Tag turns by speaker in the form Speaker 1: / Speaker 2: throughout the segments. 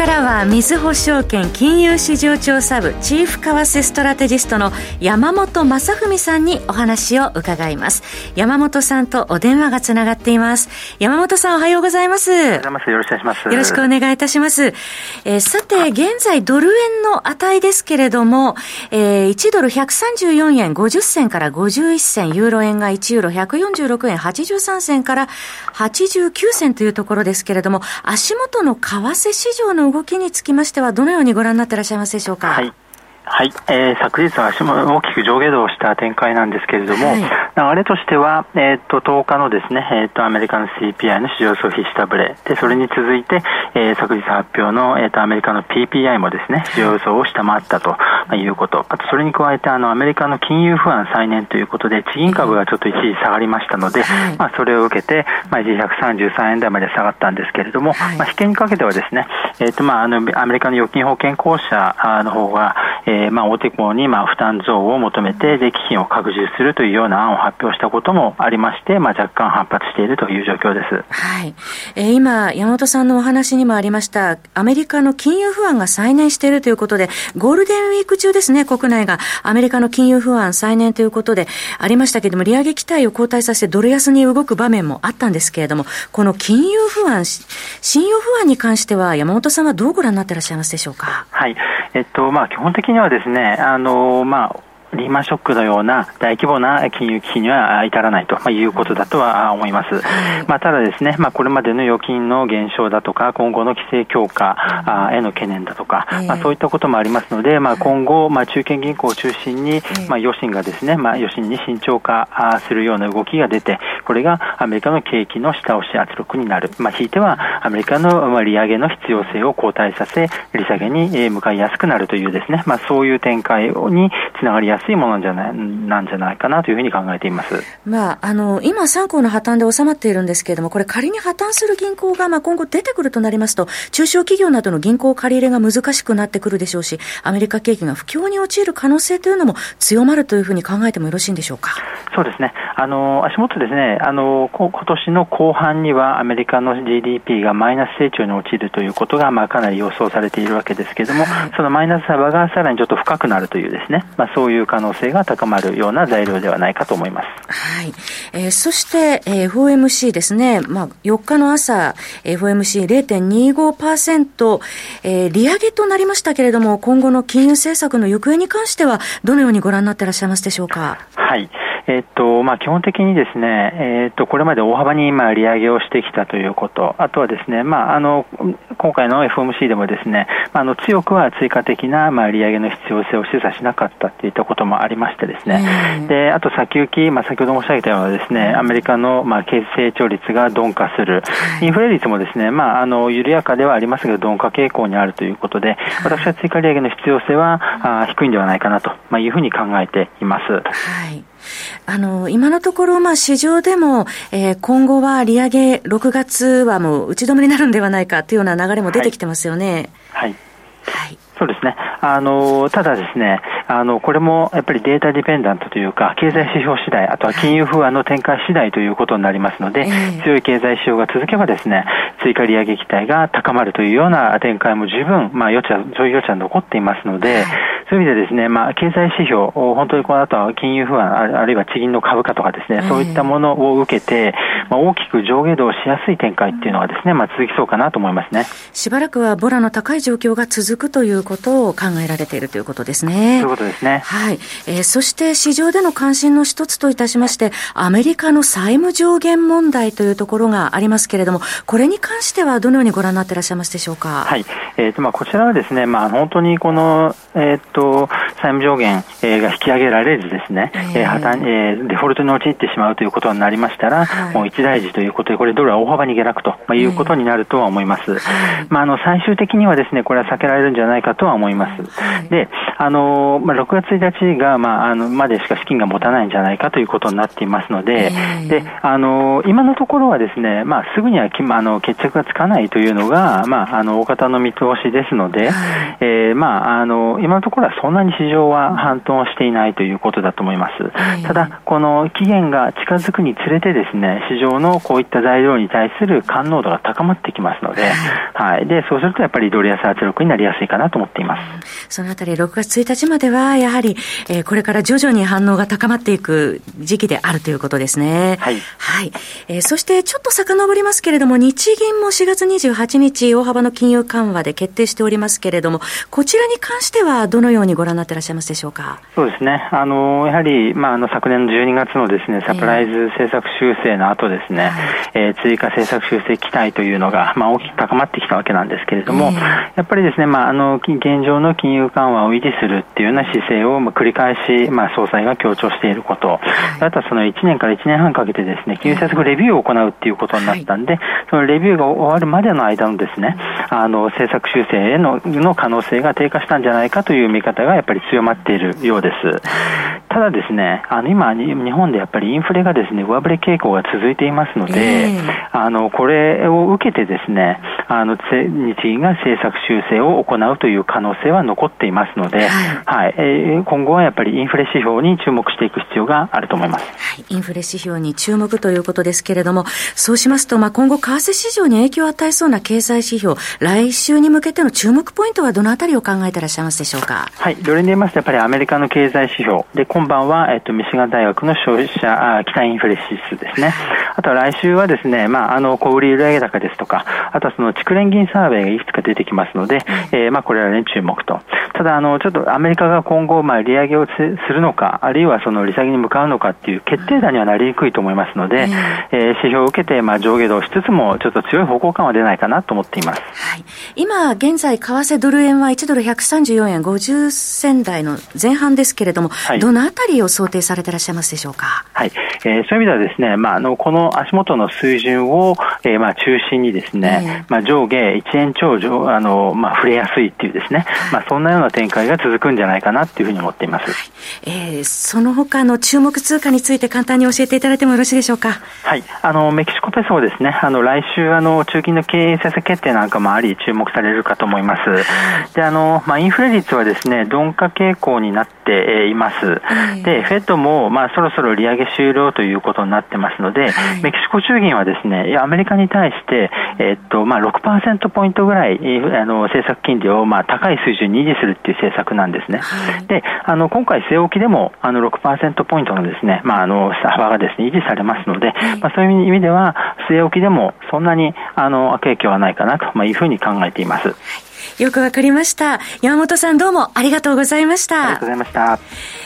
Speaker 1: からは、みずほ証券金融市場調査部チーフ為替ストラテジストの山本雅文さんにお話を伺います。山本さんとお電話がつながっています。山本さんおはようございます。よ
Speaker 2: ろしくお願いします。
Speaker 1: よろしくお願いいたします。えー、さて、現在ドル円の値ですけれども、えー、1ドル134円50銭から51銭、ユーロ円が1ユーロ146円83銭から89銭というところですけれども、足元の為替市場場の動きにつきましては、どのようにご覧になっていらっしゃいますでしょうか？
Speaker 2: はい。はい、えー、昨日は足も大きく上下動した展開なんですけれども、はい、流れとしては、えー、っと10日のですね、えー、っとアメリカの CPI の市場総費下振れでそれに続いて、えー、昨日発表の、えー、っとアメリカの PPI もですね市場予想を下回ったということ、あとそれに加えてあのアメリカの金融不安再燃ということで地銀株がちょっと一時下がりましたので、はい、まあ、それを受けて、まあ、一時133円台まで下がったんですけれども、はい、まあ、引けにかけてはですね、えーとまあ、あのアメリカの預金保険公社の方が、えーえー、まあ、大手行にまあ負担増を求めて、で基金を拡充するというような案を発表したこともありまして、まあ、若干反発しているという状況です。
Speaker 1: はい。えー、今、山本さんのお話にもありました、アメリカの金融不安が再燃しているということで、ゴールデンウィーク中ですね、国内がアメリカの金融不安再燃ということでありましたけれども、利上げ期待を後退させてドル安に動く場面もあったんですけれども、この金融不安、信用不安に関しては、山本さんはどうご覧になっていらっしゃいますでしょうか？
Speaker 2: はい。えっと、まあ、基本的にはですね、あの、まあ、リーマンショックのような大規模な金融危機には至らないということだとは思います。まあ、ただですね、まあ、これまでの預金の減少だとか、今後の規制強化への懸念だとか、まあ、そういったこともありますので、まあ、今後、まあ、中堅銀行を中心に、まあ、余震がですね、まあ、余震に慎重化するような動きが出て、これがアメリカの景気の下押し圧力になる。まあ、ひいてはアメリカの利上げの必要性を後退させ、利下げに向かいやすくなるというですね、まあ、そういう展開につながりやすいものじゃないなんじゃないかなというふうに考えています。
Speaker 1: まあ、あの、今、3行の破綻で収まっているんですけれども、これ仮に破綻する銀行が、まあ、今後出てくるとなりますと、中小企業などの銀行借り入れが難しくなってくるでしょうし、アメリカ景気が不況に陥る可能性というのも強まるというふうに考えてもよろしいんでしょうか？
Speaker 2: そうですね。あの、足元ですね、あの、今年の後半にはアメリカの GDP がマイナス成長に陥るということが、まあ、かなり予想されているわけですけれども、はい、そのマイナス幅がさらにちょっと深くなるというですね、まあ、そういう可能性が高まるような材料ではないかと思います。
Speaker 1: はい。えー、そして、えー、FOMC ですね、まあ、4日の朝、FOMC0.25%、えー、利上げとなりましたけれども、今後の金融政策の行方に関しては、どのようにご覧になっていらっしゃいますでしょうか？
Speaker 2: はい。えっとまあ、基本的にですね、えっとこれまで大幅に今、利上げをしてきたということ、あとはですね、まあ、あの今回の FOMC でもですね、あの強くは追加的な、まあ、利上げの必要性を示唆しなかったといったこともありましてですね、であと先行き、まあ、先ほど申し上げたようなですね、アメリカの、まあ、経成長率が鈍化する、インフレ率もですね、まあ、あの緩やかではありますが、鈍化傾向にあるということで、私は追加利上げの必要性はあ低いんではないかなと、まあ、いうふうに考えています。
Speaker 1: はいあの、今のところ、まあ、市場でも、えー、今後は利上げ、6月はもう打ち止めになるんではないかというような流れも出てきてますよね。
Speaker 2: はい。はい。そうですね。あの、ただですね、あの、これもやっぱりデータディペンダントというか、経済指標次第、あとは金融不安の展開次第ということになりますので、強い経済指標が続けばですね、追加利上げ期待が高まるというような展開も十分、まあ、余地は、そういう余地は残っていますので、そういう意味でですね、まあ、経済指標、本当にこの後は金融不安、あるいは地銀の株価とかですね、そういったものを受けて、まあ、大きく上下動しやすい展開っていうのはですね、まあ、続きそうかなと思いますね。
Speaker 1: しばらくはボラの高い状況が続くということを考えられているということですね。
Speaker 2: そういうことですね。
Speaker 1: はい。えー、そして市場での関心の一つといたしまして、アメリカの債務上限問題というところがありますけれども、これに関してはどのようにご覧になっていらっしゃいますでしょうか？
Speaker 2: はい。えっ、ー、と、まあ、こちらはですね、まあ、本当にこの、えっ、と、債務上限、えー、が引き上げられずですね、えー、破綻、えー、デフォルトに陥ってしまうということになりましたら、はい、もう一大事ということで、これドルは大幅に下落と、まあ、いうことになるとは思います。まあ、あの、最終的にはですね、これは避けられるんじゃないかとは思います。で、あの、まあ、6月1日が、まあ、あの、までしか資金が持たないんじゃないかということになっていますので、で、あの、今のところはですね、まあ、すぐにはき、あの、決着がつかないというのが、まあ、あの、大方の見通しですので、えー、まあ、あの、今のところはそんなに市場は反応していないということだと思います。ただ、この期限が近づくにつれてですね、市場のこういった材料に対する感濃度が高まってきますので、はい。で、そうするとやっぱりドル安圧力になりやすいかなと思っています。
Speaker 1: そのあたり、6月1日までは、やはり、えー、これから徐々に反応が高まっていく時期であるということですね。
Speaker 2: はい。
Speaker 1: はい。えー、そして、ちょっと遡りますけれども、日銀も4月28日、大幅の金融緩和で決定しておりますけれども、こちらに関しては、どのようにご覧になっていらっしゃいますでしょうか？
Speaker 2: そうですね。あの、やはり、まあ、あの、昨年の12月のですね、サプライズ政策修正の後ですね、えー、えー、追加政策修正期待というのが、まあ、大きく高まってきたわけなんですけれども、やっぱりですね、まあ、あの、現状の金融緩和を維持するっていうような姿勢を、まあ、繰り返し、まあ、総裁が強調していること、あとはその1年から1年半かけてですね、金融政策レビューを行うっていうことになったんで、そのレビューが終わるまでの間のですね、あの、政策修正へのの可能性が低下したんじゃないかという見方がやっぱり強まっているようです。ただですね、あの、今、日本でやっぱりインフレがですね、上振れ傾向が続いていますので、あの、これを受けてですね、あの、日銀が政策修正を行うという可能性は残っていますので、はい、はい、えー、今後はやっぱりインフレ指標に注目していく必要があると思います。
Speaker 1: はい、インフレ指標に注目ということですけれども、そうしますと、まあ、今後、為替市場に影響を与えそうな経済指標、来週に向けての注目ポイントはどのあたりを考えていらっしゃいますでしょうか？
Speaker 2: はい、どれに言いますと、やっぱりアメリカの経済指標、で、今晩は、えっと、ミシガン大学の消費者、あ期待インフレ指数ですね。あとは来週はですね、まあ、あの、小売売上高ですとか、あとはその蓄連銀サーベイがいくつか出てきますので、えー、まあ、これらに注目と。ただ、あの、ちょっとアメリカが今後、まあ、利上げをするのか、あるいはその利下げに向かうのかっていう決定打にはなりにくいと思いますので、えー、指標を受けて、まあ、上下動しつつも、ちょっと強い方向感は出ないかなと思っています。
Speaker 1: はい。今、現在、為替ドル円は1ドル134円50銭台の前半ですけれども、はい、どのあたりを想定されていらっしゃいますでしょうか？
Speaker 2: はい。えー、そういう意味ではですね、まあ、あの、この足元の水準を、えー、まあ、中心にですね、まあ、上下1円超上、あの、まあ、触れやすいっていうですね、まあ、そんなような展開が続くんじゃないかなっていうふうに思っています。はい、
Speaker 1: えー、その他の注目通貨について簡単に教えていただいてもよろしいでしょうか？
Speaker 2: はい。あの、メキシコペソですね、あの、来週、あの、中金の経営政策決定なんかもあり、注目されるかと思います。で、あの、まあ、インフレ率はですね、鈍化傾向になっています。で、フェットも、まあ、そろそろ利上げ終了ということになってますので、メキシコ中銀はですね、アメリカに対して、えっと、まあ、6%ポイントぐらい、あの、政策金利を、まあ、高い水準に維持するっていう政策なんですね。で、あの、今回、据え置きでも、あの、6%ポイントのですね、まあ、あの、幅がですね、維持されますので、まあ、そういう意味では、据え置きでも、そんなに、あの、悪影響はないかなと、まあ、いうふうに考えています。
Speaker 1: よくわかりました。山本さんどうもありがとうございました。
Speaker 2: ありがとうございました。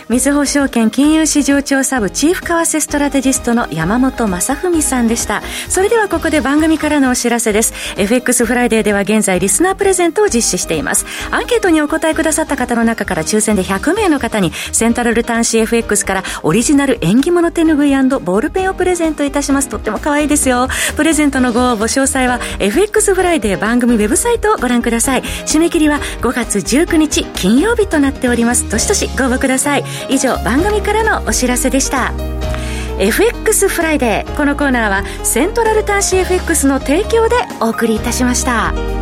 Speaker 1: みずほ証券金融市場調査部チーフ為替ストラテジストの山本雅文さんでした。それではここで番組からのお知らせです。FX フライデーでは現在リスナープレゼントを実施しています。アンケートにお答えくださった方の中から抽選で100名の方にセントラル短資 FX からオリジナル縁起物手ぬぐいボールペンをプレゼントいたします。とっても可愛いですよ。プレゼントのご応募詳細は FX フライデー番組ウェブサイトをご覧ください。締め切りは5月19日金曜日となっておりますどしどしご応募ください以上番組からのお知らせでした FX フライデーこのコーナーはセントラル端子 FX の提供でお送りいたしました。